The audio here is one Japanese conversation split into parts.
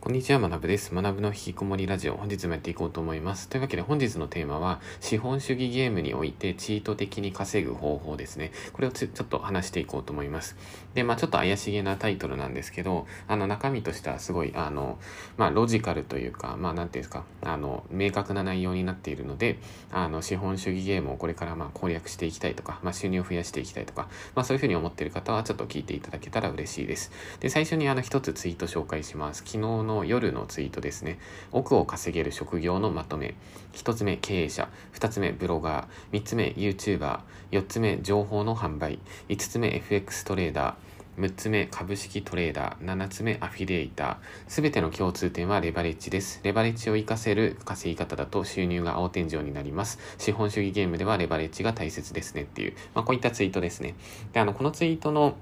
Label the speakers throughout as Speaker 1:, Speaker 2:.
Speaker 1: こんにちは、学部です。学ぶの引きこもりラジオ、本日もやっていこうと思います。というわけで本日のテーマは、資本主義ゲームにおいてチート的に稼ぐ方法ですね。これをちょっと話していこうと思います。で、まあちょっと怪しげなタイトルなんですけど、あの中身としてはすごい、あの、まあロジカルというか、まあなんていうんですか、あの、明確な内容になっているので、あの、資本主義ゲームをこれからまあ攻略していきたいとか、まあ収入を増やしていきたいとか、まあそういうふうに思っている方はちょっと聞いていただけたら嬉しいです。で、最初にあの一つツイート紹介します。昨日の夜のツイートですね。億を稼げる職業のまとめ。1つ目、経営者。2つ目、ブロガー。3つ目、YouTuber。4つ目、情報の販売。5つ目、FX トレーダー。6つ目、株式トレーダー。7つ目、アフィリエイター。すべての共通点はレバレッジです。レバレッジを活かせる稼ぎ方だと収入が青天井になります。資本主義ゲームではレバレッジが大切ですねっていう、まあ、こういったツイートですね。で、あの、このツイートの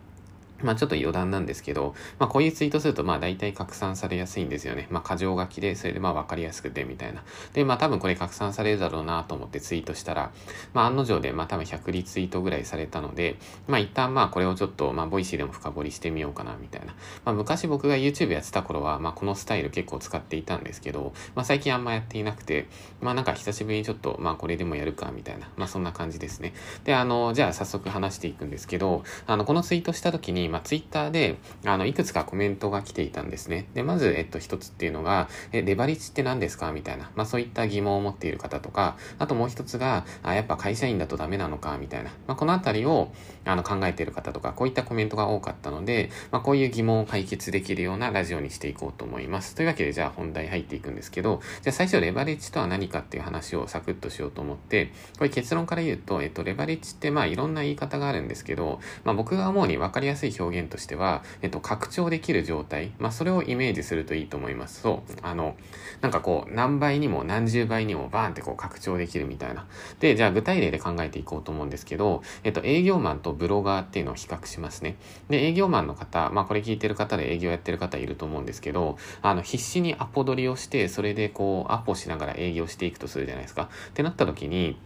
Speaker 1: まあちょっと余談なんですけど、まあこういうツイートするとまあ大体拡散されやすいんですよね。まあ箇条書きで、それでまあわかりやすくてみたいな。で、まあ多分これ拡散されるだろうなと思ってツイートしたら、まあ案の定でまあ多分100リツイートぐらいされたので、まあ一旦まあこれをちょっとまあ Voicy でも深掘りしてみようかなみたいな。まあ昔僕が YouTube やってた頃はまあこのスタイル結構使っていたんですけど、まあ最近あんまやっていなくて、まあなんか久しぶりにちょっとまあこれでもやるかみたいな。まあそんな感じですね。で、あの、じゃあ早速話していくんですけど、あの、このツイートした時に、まあ Twitter であの、いくつかコメントが来ていたんですね。で、まず、えっと、一つっていうのが、え、レバリッジって何ですか？みたいな。まあ、そういった疑問を持っている方とか、あともう一つが、あ、やっぱ会社員だとダメなのか？みたいな。まあ、このあたりを、あの、考えている方とか、こういったコメントが多かったので、まあ、こういう疑問を解決できるようなラジオにしていこうと思います。というわけで、じゃあ本題入っていくんですけど、じゃあ最初、レバレッジとは何かっていう話をサクッとしようと思って、これ結論から言うと、えっと、レバレッジって、まあ、いろんな言い方があるんですけど、まあ、僕が思うに分かりやすい表現としては、えっと、拡張できる状態、まあ、それをイメージするといいと思います。そう、あの、なんかこう、何倍にも何十倍にもバーンってこう拡張できるみたいな。で、じゃあ具体例で考えていこうと思うんですけど、えっと、営業マンとブロガーっていうのを比較しますね。で、営業マンの方、まあ、これ聞いてる方で営業やってる方いると思うんですけど、あの、必死にアポ取りをして、それでこう、アポしながら営業していくとするじゃないですか。ってなった時に、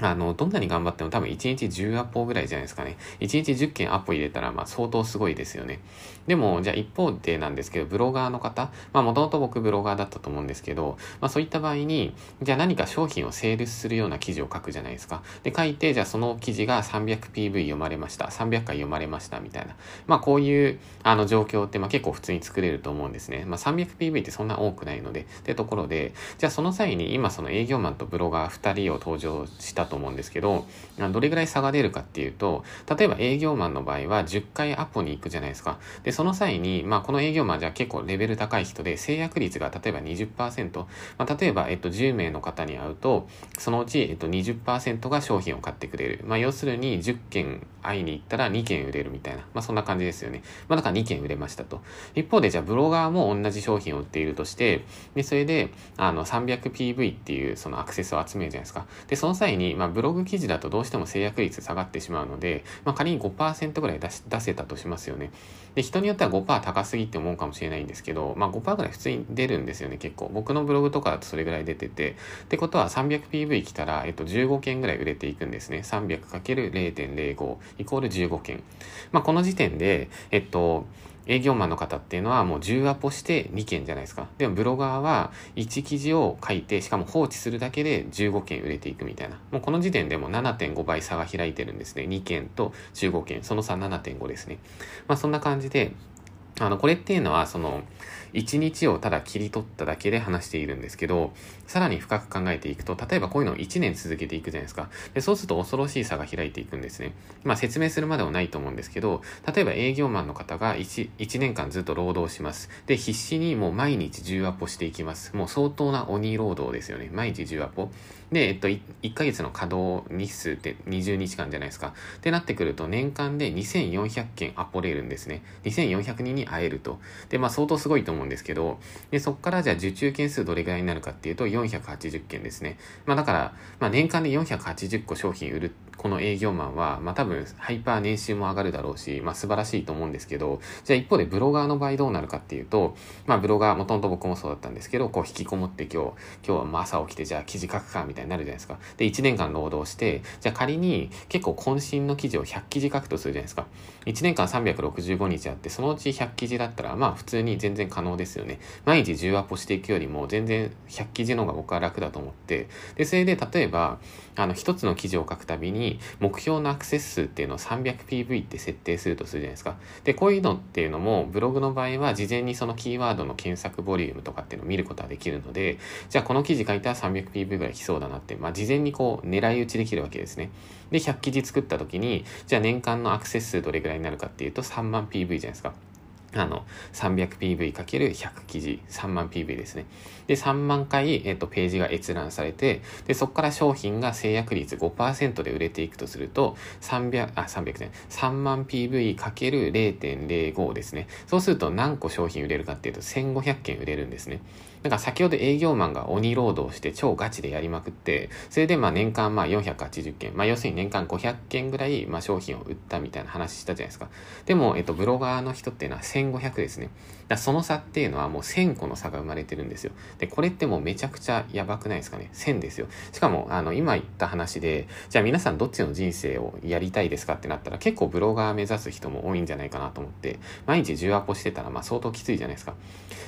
Speaker 1: あの、どんなに頑張っても多分1日10アポぐらいじゃないですかね。1日10件アポ入れたら、まあ相当すごいですよね。でも、じゃあ一方でなんですけど、ブロガーの方、まあもともと僕ブロガーだったと思うんですけど、まあそういった場合に、じゃあ何か商品をセールスするような記事を書くじゃないですか。で、書いて、じゃあその記事が 300PV 読まれました。300回読まれました、みたいな。まあこういう、あの状況ってまあ結構普通に作れると思うんですね。まあ 300PV ってそんな多くないので、ってところで、じゃあその際に今その営業マンとブロガー2人を登場したと思うんですけど、どれぐらい差が出るかっていうと、例えば営業マンの場合は10回アポに行くじゃないですか。で、その際に、まあこの営業マンじゃ結構レベル高い人で制約率が例えば20%、まあ例えば、えっと、10名の方に会うと、そのうち、えっと、20%が商品を買ってくれる。まあ要するに10件会いに行ったら2件売れるみたいな。まあそんな感じですよね。まあだから2件売れましたと。一方でじゃあブロガーも同じ商品を売っているとして、で、それで、あの 300PV っていうそのアクセスを集めるじゃないですか。で、その際に、まあブログ記事だとどうしても制約率下がってしまうので、まあ、仮に5%ぐらい出し出せたとしますよね。で、人によっては5%高すぎって思うかもしれないんですけど、まあ5%ぐらい普通に出るんですよね、結構。僕のブログとかだとそれぐらい出てて。ってことは 300PV 来たら、えっと、15件ぐらい売れていくんですね。300×0.05 イコール15件。まあこの時点で、えっと、営業マンの方っていうのはもう10アポして2件じゃないですか。でもブロガーは1記事を書いて、しかも放置するだけで15件売れていくみたいな。もうこの時点でも7.5倍差が開いてるんですね。2件と15件。その差7.5ですね。まあそんな感じで、あの、これっていうのは、その、1日をただ切り取っただけで話しているんですけど、さらに深く考えていくと、例えばこういうのを1年続けていくじゃないですか。でそうすると恐ろしい差が開いていくんですね。まあ説明するまでもないと思うんですけど、例えば営業マンの方が 1, 1年間ずっと労働します。で、必死にもう毎日10アポしていきます。もう相当な鬼労働ですよね。毎日10アポ。で、えっと、1, ヶ月の稼働日数って20日間じゃないですか。ってなってくると、年間で2400件アポれるんですね。2400人に会えると。で、まあ相当すごいと思うんですけど、で、そこからじゃあ受注件数どれぐらいになるかっていうと、480件ですね。まあだから、まあ年間で480個商品売る、この営業マンは、まあ多分ハイパー年収も上がるだろうし、まあ素晴らしいと思うんですけど、じゃあ一方でブロガーの場合どうなるかっていうと、まあブロガー、もともと僕もそうだったんですけど、こう引きこもって今日、今日は朝起きてじゃあ記事書くかみたいなになるじゃないですか。で、1年間労働して、じゃあ仮に結構渾身の記事を100記事書くとするじゃないですか。1年間365日あって、そのうち100記事だったら、まあ普通に全然可能ですよね。毎日10アポしていくよりも全然100記事の方が僕は楽だと思って、で、それで例えば、あの、一つの記事を書くたびに、目標のアクセス数っていうのを 300PV って設定するとするじゃないですか。で、こういうのっていうのも、ブログの場合は、事前にそのキーワードの検索ボリュームとかっていうのを見ることができるので、じゃあこの記事書いたら 300PV ぐらい来そうだなって、まあ、事前にこう、狙い撃ちできるわけですね。で、100記事作った時に、じゃあ年間のアクセス数どれぐらいになるかっていうと、3万 PV じゃないですか。あの、300PV×100 記事、3万 PV ですね。で、3万回、えっと、ページが閲覧されて、で、そこから商品が制約率5%で売れていくとすると、300、あ、300ね、3万 PV×0.05 ですね。そうすると何個商品売れるかっていうと、1500件売れるんですね。なんか先ほど営業マンが鬼労働して超ガチでやりまくって、それでまあ年間まあ480件、まあ要するに年間500件ぐらいまあ商品を売ったみたいな話したじゃないですか。でも、えっと、ブロガーの人っていうのは1500ですね。だその差っていうのはもう1000個の差が生まれてるんですよ。で、これってもうめちゃくちゃやばくないですかね。1000ですよ。しかも、あの、今言った話で、じゃあ皆さんどっちの人生をやりたいですかってなったら結構ブロガー目指す人も多いんじゃないかなと思って、毎日10アポしてたらまあ相当きついじゃないですか。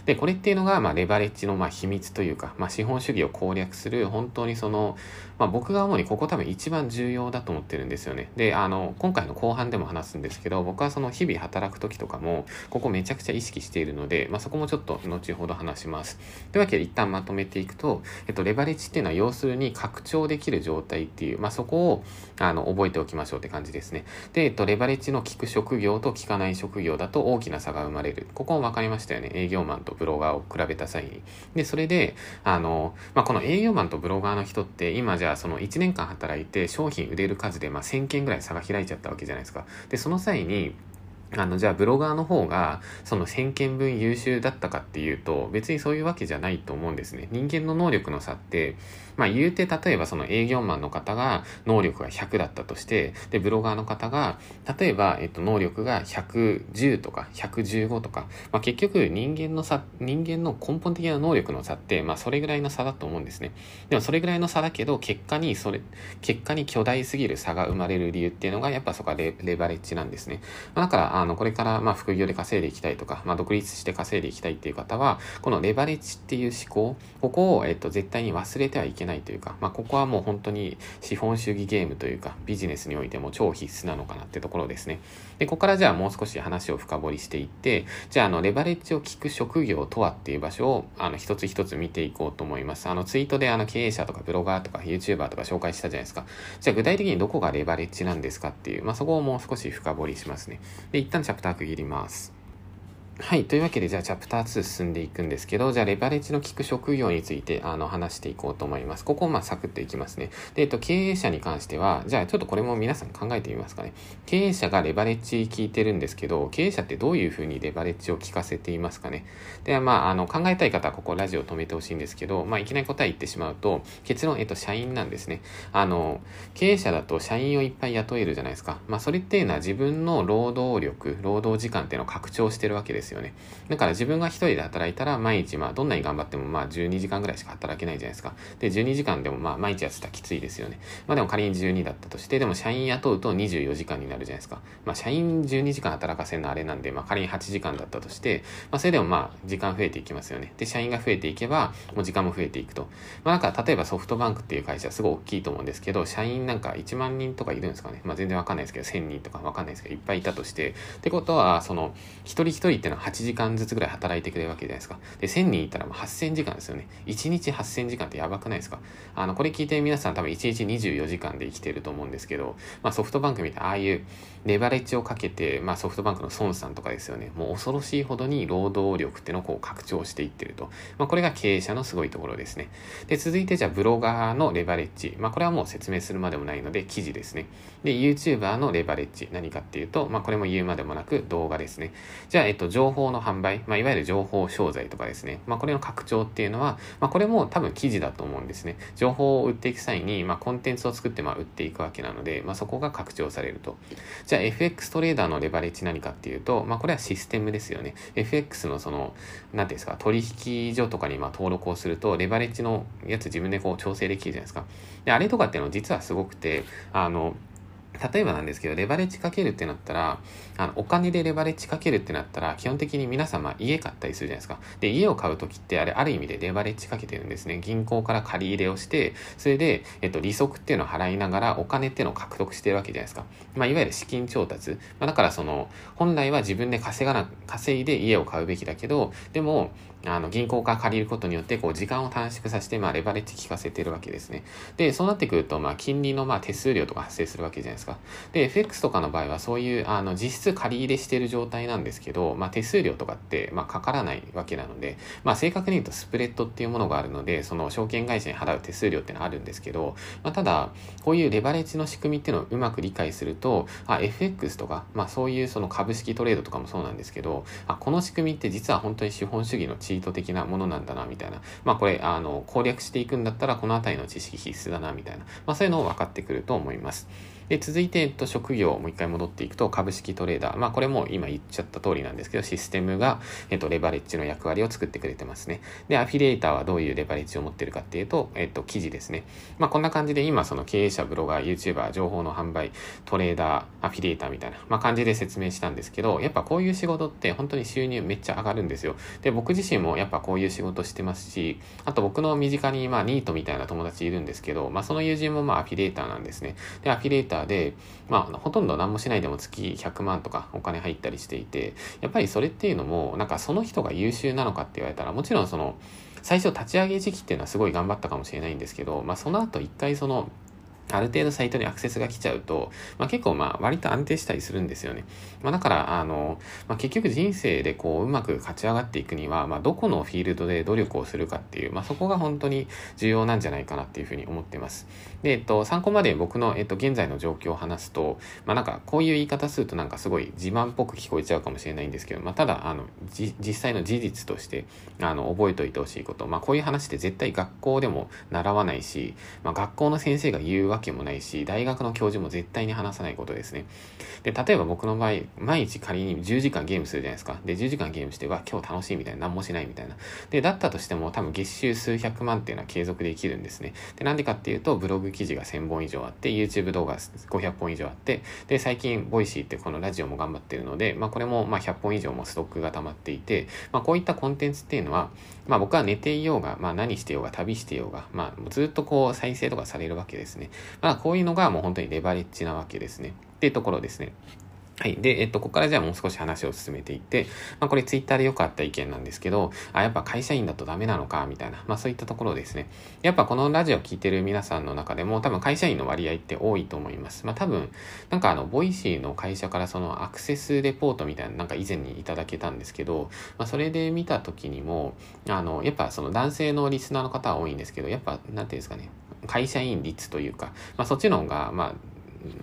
Speaker 1: で、これっていうのがまあレバレッジのまあ秘密というか、まあ資本主義を攻略する本当にその、まあ僕が主にここ多分一番重要だと思ってるんですよね。で、あの、今回の後半でも話すんですけど、僕はその日々働く時とかも、ここめちゃくちゃ意識しているるので、まあそこもちょっと後ほど話します。というわけで一旦まとめていくと、えっと、レバレッジっていうのは要するに拡張できる状態っていう、まあそこを、あの、覚えておきましょうって感じですね。で、えっと、レバレッジの効く職業と効かない職業だと大きな差が生まれる。ここも分かりましたよね。営業マンとブロガーを比べた際に。で、それで、あの、まあこの営業マンとブロガーの人って今じゃあその1年間働いて商品売れる数でまあ1000件ぐらい差が開いちゃったわけじゃないですか。で、その際に、あの、じゃあブロガーの方が、その1000件分優秀だったかっていうと、別にそういうわけじゃないと思うんですね。人間の能力の差って、まあ言うて、例えばその営業マンの方が能力が100だったとして、で、ブロガーの方が、例えば、えっと、能力が110とか115とか、まあ結局人間の差、人間の根本的な能力の差って、まあそれぐらいの差だと思うんですね。でもそれぐらいの差だけど、結果にそれ、結果に巨大すぎる差が生まれる理由っていうのが、やっぱそこはレバレッジなんですね。まあ、だから、あの、これから、まあ副業で稼いでいきたいとか、まあ独立して稼いでいきたいっていう方は、このレバレッジっていう思考、ここを、えっと、絶対に忘れてはいけないないというか、まあ、ここはもう本当に資本主義ゲームというか、ビジネスにおいても超必須なのかなってところですね。で、ここからじゃあもう少し話を深掘りしていって、じゃあ、あの、レバレッジを聞く職業とはっていう場所を、あの、一つ一つ見ていこうと思います。あの、ツイートであの、経営者とかブロガーとか YouTuber とか紹介したじゃないですか。じゃあ、具体的にどこがレバレッジなんですかっていう、まあ、そこをもう少し深掘りしますね。で、一旦チャプター区切ります。はい。というわけで、じゃあ、チャプター2進んでいくんですけど、じゃあ、レバレッジの効く職業について、あの、話していこうと思います。ここを、まあ、サクッといきますね。で、えっと、経営者に関しては、じゃあ、ちょっとこれも皆さん考えてみますかね。経営者がレバレッジ聞いてるんですけど、経営者ってどういうふうにレバレッジを聞かせていますかね。では、まあ、あの、考えたい方は、ここラジオを止めてほしいんですけど、まあ、いきなり答え言ってしまうと、結論、えっと、社員なんですね。あの、経営者だと社員をいっぱい雇えるじゃないですか。まあ、それっていうのは自分の労働力、労働時間っていうのを拡張してるわけですですよね。だから自分が一人で働いたら毎日まあどんなに頑張ってもまあ12時間ぐらいしか働けないじゃないですか。で、12時間でもまあ毎日やってたらきついですよね。まあでも仮に12だったとして、でも社員雇うと24時間になるじゃないですか。まあ社員12時間働かせるのあれなんで、まあ仮に8時間だったとして、まあそれでもまあ時間増えていきますよね。で、社員が増えていけば、もう時間も増えていくと。まあなんか例えばソフトバンクっていう会社すごい大きいと思うんですけど、社員なんか1万人とかいるんですかね。まあ全然わかんないですけど、1000人とかわかんないですけど、いっぱいいたとして、ってことは、その、一人一人ってのは8時間ずつぐらい働いてくれるわけじゃないですか。で、1000人いたら8000時間ですよね。1日8000時間ってやばくないですか？あの、これ聞いて皆さん多分1日24時間で生きてると思うんですけど、まあソフトバンクみたいな、ああいうレバレッジをかけて、まあソフトバンクの孫さんとかですよね。もう恐ろしいほどに労働力っていうのをこう拡張していってると。まあこれが経営者のすごいところですね。で、続いてじゃあブロガーのレバレッジ。まあこれはもう説明するまでもないので記事ですね。で、YouTuber のレバレッジ。何かっていうと、まあこれも言うまでもなく動画ですね。じゃあ、えっと、情報の販売、まあ、いわゆる情報商材とかですね、まあ、これの拡張っていうのは、まあ、これも多分記事だと思うんですね。情報を売っていく際に、まあ、コンテンツを作ってまあ売っていくわけなので、まあ、そこが拡張されると。じゃあ FX トレーダーのレバレッジ何かっていうと、まあ、これはシステムですよね。FX のその、なんていうんですか、取引所とかにまあ登録をすると、レバレッジのやつ自分でこう調整できるじゃないですか。で、あれとかっていうのは実はすごくて、あの、例えばなんですけど、レバレッジかけるってなったら、あの、お金でレバレッジかけるってなったら、基本的に皆様家買ったりするじゃないですか。で、家を買うときって、あれ、ある意味でレバレッジかけてるんですね。銀行から借り入れをして、それで、えっと、利息っていうのを払いながら、お金っていうのを獲得してるわけじゃないですか。まあ、いわゆる資金調達。まあ、だからその、本来は自分で稼がな、稼いで家を買うべきだけど、でも、あの、銀行から借りることによって、こう、時間を短縮させて、まあ、レバレッジ効かせてるわけですね。で、そうなってくると、まあ、金利の、まあ、手数料とか発生するわけじゃないですか。で、FX とかの場合は、そういう、あの、実質借り入れしてる状態なんですけど、まあ、手数料とかって、まあ、かからないわけなので、まあ、正確に言うと、スプレッドっていうものがあるので、その、証券会社に払う手数料っていうのはあるんですけど、まあ、ただ、こういうレバレッジの仕組みっていうのをうまく理解すると、あ、FX とか、まあ、そういうその株式トレードとかもそうなんですけど、あ、この仕組みって実は本当に資本主義の地チート的なものなんだな、みたいな。まあこれ、あの、攻略していくんだったら、この辺りの知識必須だな、みたいな。まあそういうのを分かってくると思います。で、続いて、えっと、職業、もう一回戻っていくと、株式トレーダー。まあ、これも今言っちゃった通りなんですけど、システムが、えっと、レバレッジの役割を作ってくれてますね。で、アフィリエイターはどういうレバレッジを持ってるかっていうと、えっと、記事ですね。まあ、こんな感じで今、その経営者、ブロガー、YouTuber、情報の販売、トレーダー、アフィリエイターみたいな、まあ、感じで説明したんですけど、やっぱこういう仕事って本当に収入めっちゃ上がるんですよ。で、僕自身もやっぱこういう仕事してますし、あと僕の身近に、まあ、ニートみたいな友達いるんですけど、まあ、その友人もまあ、アフィリエイターなんですね。で、アフィリエイターで、まあまあ、ほとんど何もしないでも月100万とかお金入ったりしていて、やっぱりそれっていうのも、なんかその人が優秀なのかって言われたら、もちろんその、最初立ち上げ時期っていうのはすごい頑張ったかもしれないんですけど、まあその後一回その、ある程度サイトにアクセスが来ちゃうと、まあ、結構まあ割と安定したりするんですよね。まあ、だから、あの、まあ、結局人生でこううまく勝ち上がっていくには、まあ、どこのフィールドで努力をするかっていう、まあ、そこが本当に重要なんじゃないかなっていうふうに思ってます。で、えっと、参考まで僕の、えっと、現在の状況を話すと、まあ、なんかこういう言い方するとなんかすごい自慢っぽく聞こえちゃうかもしれないんですけど、まあ、ただ、あの、実際の事実として、あの、覚えておいてほしいこと、まあ、こういう話って絶対学校でも習わないし、まあ、学校の先生が言うわけけもないし、大学の教授も絶対に話さないことですね。で、例えば僕の場合、毎日仮に10時間ゲームするじゃないですか。で、10時間ゲームして、わ、今日楽しいみたいな、何もしないみたいな。で、だったとしても多分月収数百万っていうのは継続できるんですね。で、なんでかっていうと、ブログ記事が1000本以上あって、YouTube 動画500本以上あって、で、最近、 Voicy ってこのラジオも頑張ってるので、まあこれもまあ100本以上もストックが溜まっていて、まあこういったコンテンツっていうのは、まあ僕は寝ていようが、まあ何してようが、旅してようが、まあずっとこう再生とかされるわけですね。まあこういうのがもう本当にレバレッジなわけですね。っていうところですね。はい。で、えっと、ここからじゃあもう少し話を進めていって、まあ、これツイッターでよくあった意見なんですけど、あ、やっぱ会社員だとダメなのか、みたいな、まあそういったところですね。やっぱこのラジオ聞いてる皆さんの中でも多分会社員の割合って多いと思います。まあ多分、なんかあの、 Voicy の会社からそのアクセスレポートみたいななんか以前にいただけたんですけど、まあそれで見た時にも、あの、やっぱその男性のリスナーの方は多いんですけど、やっぱ、なんていうんですかね、会社員率というか、まあそっちの方が、まあ、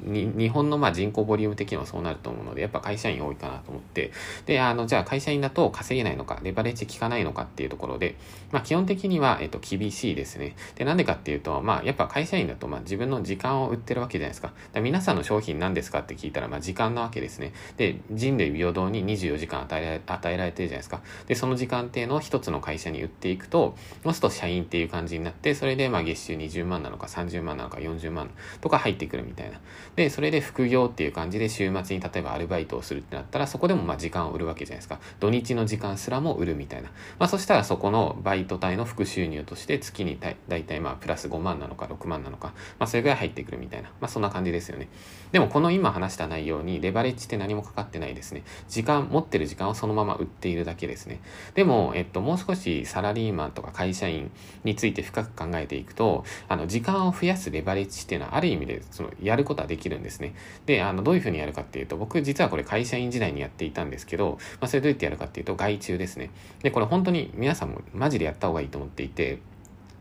Speaker 1: 日本のまあ人口ボリューム的にはそうなると思うので、やっぱ会社員多いかなと思って、で、あの、じゃあ会社員だと稼げないのか、レバレッジ効かないのかっていうところで、まあ基本的には、えっと、厳しいですね。で、なんでかっていうと、まあやっぱ会社員だと、まあ自分の時間を売ってるわけじゃないですか。だ皆さんの商品何ですかって聞いたら、まあ時間なわけですね。で、人類平等に24時間与えられ与えられてるじゃないですか。で、その時間っていうのを一つの会社に売っていくと、そうすると社員っていう感じになって、それでまあ月収20万なのか30万なのか40万とか入ってくるみたいな。で、それで副業っていう感じで週末に例えばアルバイトをするってなったら、そこでもまあ時間を売るわけじゃないですか。土日の時間すらも売るみたいな。まあそしたらそこのバイト代の副収入として月にだいたいまあプラス5万なのか6万なのか、まあそれぐらい入ってくるみたいな。まあそんな感じですよね。でもこの今話した内容にレバレッジって何もかかってないですね。時間、持ってる時間をそのまま売っているだけですね。でも、えっと、もう少しサラリーマンとか会社員について深く考えていくと、あの、時間を増やすレバレッジっていうのはある意味で、その、やることことはできるんですね。で、あの、どういうふうにやるかっていうと、僕実はこれ会社員時代にやっていたんですけど、まあ、それどうやってやるかっていうと、外注ですね。で、これ本当に皆さんもマジでやった方がいいと思っていて、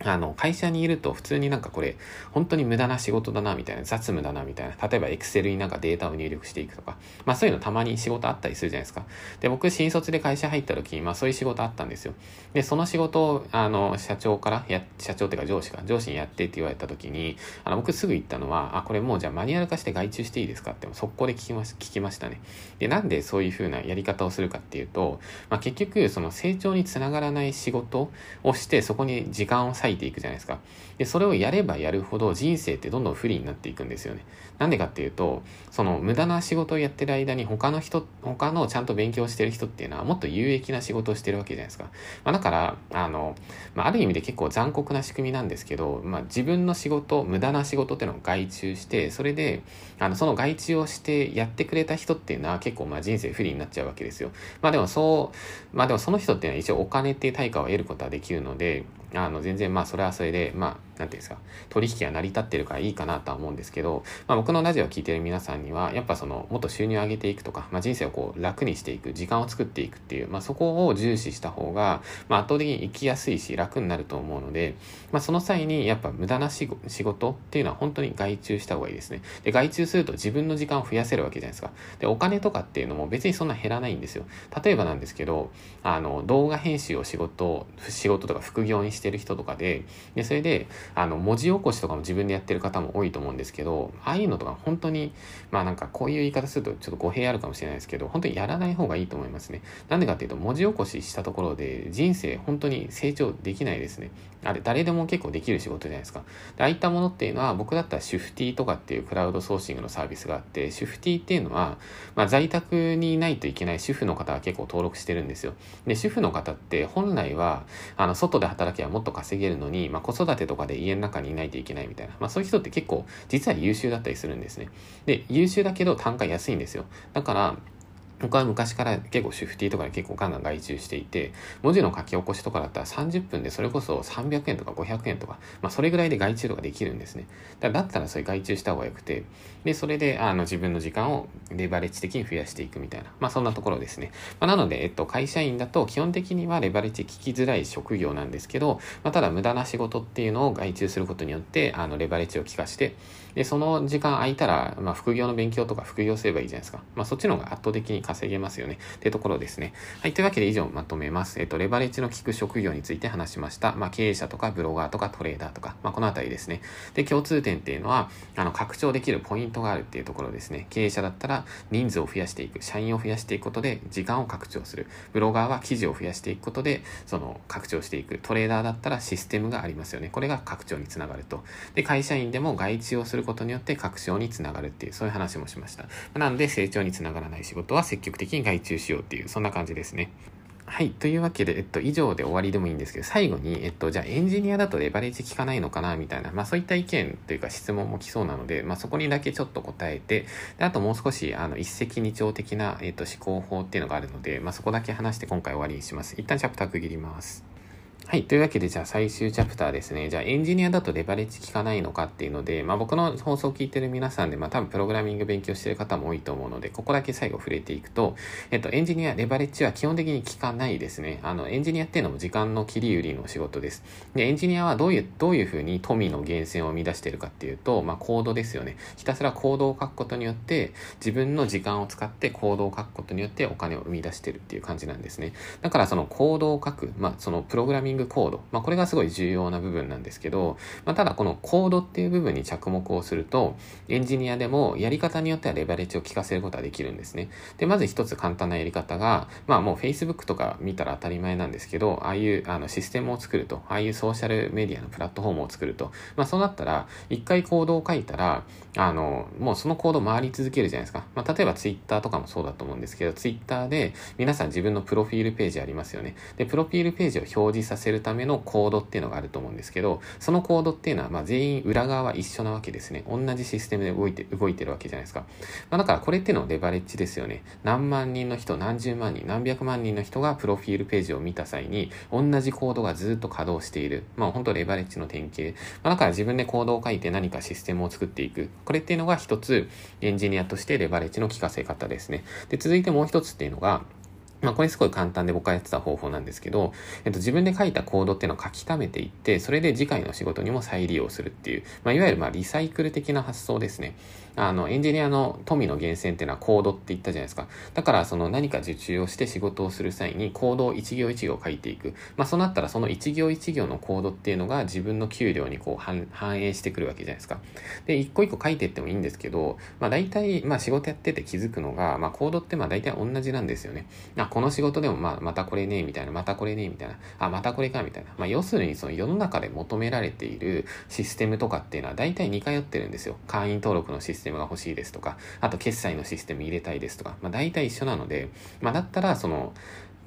Speaker 1: あの、会社にいると普通になんかこれ、本当に無駄な仕事だな、みたいな、雑務だな、みたいな。例えば、エクセルになんかデータを入力していくとか。まあそういうのたまに仕事あったりするじゃないですか。で、僕、新卒で会社入った時に、まあそういう仕事あったんですよ。で、その仕事を、あの、社長からや、社長っていうか上司か、上司にやってって言われた時に、あの、僕すぐ言ったのは、あ、これもうじゃあマニュアル化して外注していいですかって、速攻で聞きまし、聞きましたね。で、なんでそういう風なやり方をするかっていうと、まあ結局、その成長につながらない仕事をして、そこに時間を割いていくじゃないですか。で、それをやればやるほど人生ってどんどん不利になっていくんですよね。なんでかっていうと、その無駄な仕事をやってる間に他の人、他のちゃんと勉強してる人っていうのはもっと有益な仕事をしてるわけじゃないですか。まあ、だから、あの、まあ、ある意味で結構残酷な仕組みなんですけど、まあ、自分の仕事、無駄な仕事っていうのを外注して、それで、あの、その外注をしてやってくれた人っていうのは結構まあ人生不利になっちゃうわけですよ。まあでもそう、まあでもその人っていうのは一応お金っていう対価を得ることはできるので、あの、全然まあそれはそれで、まあ、なんていうんですか、取引が成り立ってるからいいかなとは思うんですけど、まあ僕のラジオを聞いてる皆さんには、やっぱその、もっと収入を上げていくとか、まあ人生をこう楽にしていく、時間を作っていくっていう、まあそこを重視した方が、まあ圧倒的に生きやすいし楽になると思うので、まあその際にやっぱ無駄な仕事っていうのは本当に外注した方がいいですね。で、外注すると自分の時間を増やせるわけじゃないですか。で、お金とかっていうのも別にそんな減らないんですよ。例えばなんですけど、あの、動画編集を仕事、仕事とか副業にしてる人とかで、で、それで、あの、文字起こしとかも自分でやってる方も多いと思うんですけど、ああいうのとか本当に、まあなんかこういう言い方するとちょっと語弊あるかもしれないですけど、本当にやらない方がいいと思いますね。なんでかっていうと、文字起こししたところで人生本当に成長できないですね。あれ、誰でも結構できる仕事じゃないですか。ああいったものっていうのは、僕だったらシュフティとかっていうクラウドソーシングのサービスがあって、シュフティっていうのは、まあ在宅にいないといけない主婦の方が結構登録してるんですよ。で、主婦の方って本来は、あの、外で働けばもっと稼げるのに、まあ子育てとかで家の中にいないといけないみたいな。まあそういう人って結構、実は優秀だったりするんですね。で、優秀だけど単価安いんですよ。だから、僕は昔から結構シフティとかで結構ガンガン外注していて、文字の書き起こしとかだったら30分でそれこそ300円とか500円とか、まあそれぐらいで外注とかできるんですね。だだったらそれ外注した方がよくて、で、それであの自分の時間をレバレッジ的に増やしていくみたいな、まあそんなところですね。まあ、なので、えっと、会社員だと基本的にはレバレッジ聞きづらい職業なんですけど、まあただ無駄な仕事っていうのを外注することによって、あのレバレッジを効かして、で、その時間空いたら、まあ副業の勉強とか副業すればいいじゃないですか。まあそっちの方が圧倒的に稼げますよね。ってところですね。はい。というわけで以上まとめます。えっと、レバレッジの効く職業について話しました。まあ、経営者とかブロガーとかトレーダーとか、まあ、このあたりですね。で、共通点っていうのは、あの、拡張できるポイントがあるっていうところですね。経営者だったら人数を増やしていく、社員を増やしていくことで時間を拡張する。ブロガーは記事を増やしていくことで、その、拡張していく。トレーダーだったらシステムがありますよね。これが拡張につながると。で、会社員でも外注をすることによって拡張につながるっていう、そういう話もしました。なんで、成長につながらない仕事は積極的に外注しようっていう、そんな感じですね。はい。というわけで、えっと、以上で終わりでもいいんですけど、最後に、えっと、じゃあエンジニアだとレバレッジ効かないのかなみたいな、まあそういった意見というか質問も来そうなので、まあそこにだけちょっと答えて、であともう少し、あの、一石二鳥的な、えっと、思考法っていうのがあるので、まあそこだけ話して今回終わりにします。一旦チャプター区切ります。はい。というわけで、じゃあ最終チャプターですね。じゃあエンジニアだとレバレッジ効かないのかっていうので、まあ僕の放送を聞いてる皆さんで、まあ多分プログラミング勉強してる方も多いと思うので、ここだけ最後触れていくと、えっと、エンジニア、レバレッジは基本的に効かないですね。あの、エンジニアっていうのも時間の切り売りの仕事です。で、エンジニアはどういう、どういうふうに富の源泉を生み出してるかっていうと、まあコードですよね。ひたすらコードを書くことによって、自分の時間を使ってコードを書くことによってお金を生み出してるっていう感じなんですね。だからそのコードを書く、まあそのプログラミングコード、まあこれがすごい重要な部分なんですけど、まあ、ただこのコードっていう部分に着目をすると、エンジニアでもやり方によってはレバレッジを効かせることができるんですね。で、まず一つ簡単なやり方が、まあもう Facebook とか見たら当たり前なんですけど、ああいうあのシステムを作ると、ああいうソーシャルメディアのプラットフォームを作ると、まあそうなったら、一回コードを書いたら、あの、もうそのコード回り続けるじゃないですか。まあ例えば Twitter とかもそうだと思うんですけど、Twitter で皆さん自分のプロフィールページありますよね。で、プロフィールページを表示させせるためのコードっていうのがあると思うんですけど、そのコードっていうのは、ま、全員裏側は一緒なわけですね。同じシステムで動いて、動いてるわけじゃないですか。まあ、だからこれっていうのレバレッジですよね。何万人の人、何十万人、何百万人の人がプロフィールページを見た際に、同じコードがずっと稼働している。まあ、本当レバレッジの典型。まあ、だから自分でコードを書いて何かシステムを作っていく。これっていうのが一つ、エンジニアとしてレバレッジの効かせ方ですね。で、続いてもう一つっていうのが、まあこれすごい簡単で僕がやってた方法なんですけど、えっと自分で書いたコードっていうのを書き溜めていって、それで次回の仕事にも再利用するっていう、まあいわゆるまあリサイクル的な発想ですね。あの、エンジニアの富の源泉っていうのはコードって言ったじゃないですか。だからその何か受注をして仕事をする際にコードを一行一行書いていく。まあそうなったらその一行一行のコードっていうのが自分の給料にこう反映してくるわけじゃないですか。で、一個一個書いていってもいいんですけど、まあ大体まあ仕事やってて気づくのが、まあコードってまあ大体同じなんですよね。あ、この仕事でもまあまたこれね、みたいな、またこれね、みたいな、あ、またこれか、みたいな。まあ要するにその世の中で求められているシステムとかっていうのは大体似通ってるんですよ。会員登録のシステムが欲しいですとか、あと決済のシステム入れたいですとか、まあ大体一緒なので、まあだったらその、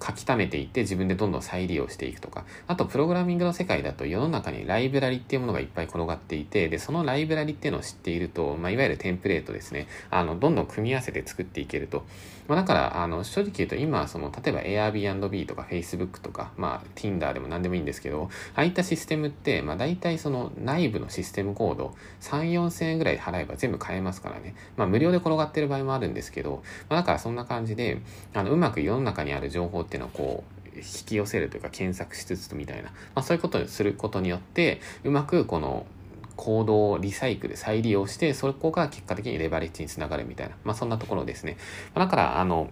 Speaker 1: 書き溜めていって自分でどんどん再利用していくとか、あとプログラミングの世界だと世の中にライブラリっていうものがいっぱい転がっていて、で、そのライブラリっていうのを知っていると、まあ、いわゆるテンプレートですね、あの、どんどん組み合わせて作っていけると。まあ、だから、あの、正直言うと今、その、例えば Airbnb とか Facebook とか、まあ、Tinder でも何でもいいんですけど、ああいったシステムって、まあ、大体その内部のシステムコード、3、4000円ぐらい払えば全部買えますからね。まあ、無料で転がってる場合もあるんですけど、まあ、だからそんな感じで、あの、うまく世の中にある情報っていうのをこう、引き寄せるというか検索しつつみたいな、まあ、そういうことにすることによってうまくこの行動をリサイクル再利用してそこが結果的にレバレッジにつながるみたいな、まあ、そんなところですね、まあ、だからあの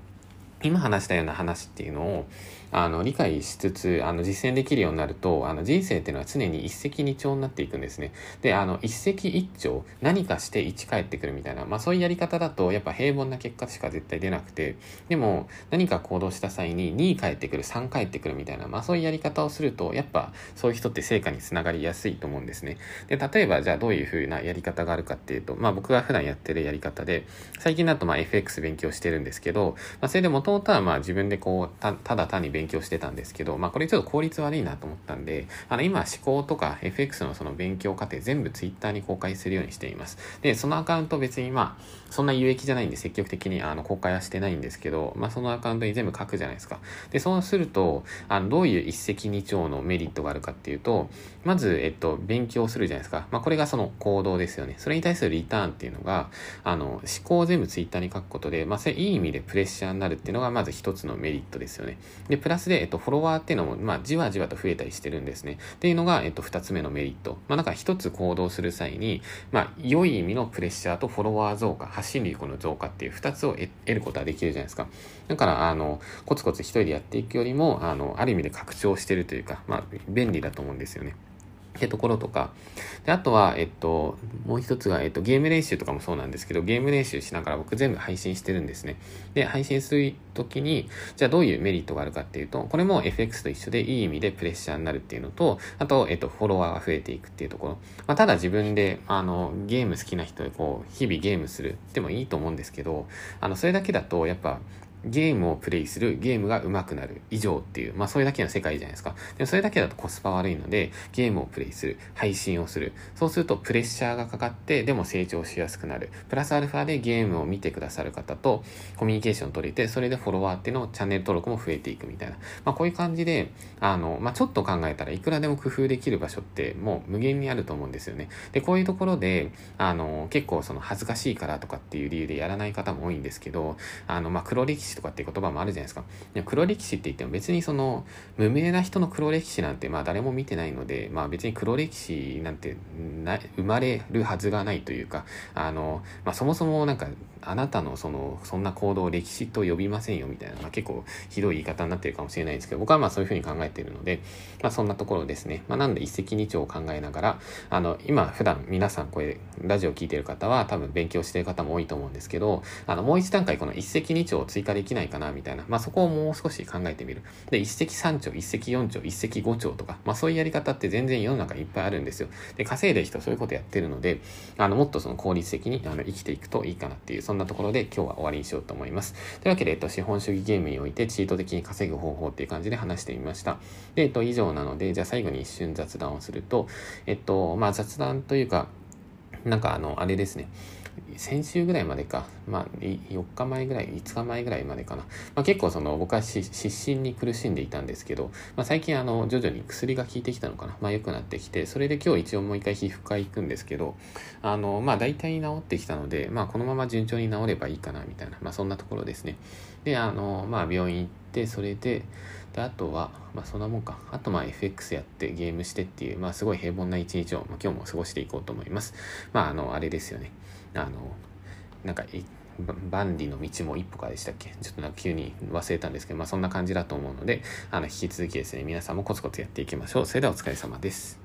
Speaker 1: 今話したような話っていうのをあの理解しつつあの実践できるようになるとあの人生っていうのは常に一石二鳥になっていくんですね。であの一石一鳥何かして一返ってくるみたいな、まあ、そういうやり方だとやっぱ平凡な結果しか絶対出なくてでも何か行動した際に2返ってくる3返ってくるみたいな、まあ、そういうやり方をするとやっぱそういう人って成果につながりやすいと思うんですね。で例えばじゃあどういうふうなやり方があるかっていうと、まあ、僕が普段やってるやり方で最近だとまあ FX 勉強してるんですけど、まあ、それでもともとはまあ自分でこうたただ単に勉強してたんですけど、まあこれちょっと効率悪いなと思ったんで、あの今思考とか FX のその勉強過程全部 Twitter に公開するようにしています。で、そのアカウント別にまあそんな有益じゃないんで積極的にあの公開はしてないんですけど、まあそのアカウントに全部書くじゃないですか。で、そうすると、あのどういう一石二鳥のメリットがあるかっていうと、まず、えっと、勉強するじゃないですか。まあこれがその行動ですよね。それに対するリターンっていうのが、あの思考を全部 Twitter に書くことで、まあそれいい意味でプレッシャーになるっていうのがまず一つのメリットですよね。で、プラスで、えっと、フォロワーっていうのも、まあ、じわじわと増えたりしてるんですね。っていうのが、えっと、二つ目のメリット。まあ、だから一つ行動する際に、まあ、良い意味のプレッシャーとフォロワー増加、発信力の増加っていう2つを得ることはできるじゃないですか。だから、あの、コツコツ一人でやっていくよりも、あの、ある意味で拡張してるというか、まあ、便利だと思うんですよね。ってところとか。で、あとは、えっと、もう一つが、えっと、ゲーム練習とかもそうなんですけど、ゲーム練習しながら僕全部配信してるんですね。で、配信するときに、じゃあどういうメリットがあるかっていうと、これも FX と一緒でいい意味でプレッシャーになるっていうのと、あと、えっと、フォロワーが増えていくっていうところ。まあ、ただ自分で、あの、ゲーム好きな人でこう、日々ゲームするでもいいと思うんですけど、あの、それだけだと、やっぱ、ゲームをプレイする、ゲームが上手くなる以上っていう、まあそれだけの世界じゃないですか。でもそれだけだとコスパ悪いので、ゲームをプレイする、配信をする。そうするとプレッシャーがかかって、でも成長しやすくなる。プラスアルファでゲームを見てくださる方とコミュニケーション取れて、それでフォロワーっていうのをチャンネル登録も増えていくみたいな。まあこういう感じで、あの、まあちょっと考えたらいくらでも工夫できる場所ってもう無限にあると思うんですよね。で、こういうところで、あの、結構その恥ずかしいからとかっていう理由でやらない方も多いんですけど、あの、まあ黒歴史とかっていう言葉もあるじゃないですか。黒歴史って言っても別にその無名な人の黒歴史なんてまあ誰も見てないので、まあ別に黒歴史なんてな生まれるはずがないというか、あの、まあそもそもなんかあなたのその、そんな行動を歴史と呼びませんよみたいな、まあ、結構ひどい言い方になってるかもしれないですけど、僕はまあそういうふうに考えているので、まあそんなところですね。まあなんで一石二鳥を考えながら、あの、今普段皆さんこれ、ラジオ聞いてる方は多分勉強してる方も多いと思うんですけど、あの、もう一段階この一石二鳥を追加できないかなみたいな、まあそこをもう少し考えてみる。で、一石三鳥、一石四鳥、一石五鳥とか、まあそういうやり方って全然世の中いっぱいあるんですよ。で、稼いでる人そういうことやってるので、あの、もっとその効率的にあの生きていくといいかなっていう、んなところで今日は終わりにしようと思います。というわけで、えっと、資本主義ゲームにおいてチート的に稼ぐ方法っていう感じで話してみました。で、えっと、以上なので、じゃあ最後に一瞬雑談をすると、えっと、まあ雑談というか、なんかあの、あれですね。先週ぐらいまでか、まあ、4日前ぐらい、5日前ぐらいまでかな。まあ、結構その、僕は失神に苦しんでいたんですけど、まあ、最近あの、徐々に薬が効いてきたのかな。まあ、良くなってきて、それで今日一応もう一回皮膚科行くんですけど、あの、まあ、大体治ってきたので、まあ、このまま順調に治ればいいかな、みたいな、まあ、そんなところですね。で、あの、まあ、病院行って、それでであとはまあそんなもんかあとまあ FX やってゲームしてっていうまあすごい平凡な一日を、まあ、今日も過ごしていこうと思いますまああのあれですよねあのなんか万里の道も一歩かでしたっけ？ちょっとなんか急に忘れたんですけど、まあそんな感じだと思うので、あの、引き続きですね、皆さんもコツコツやっていきましょう。それではお疲れ様です。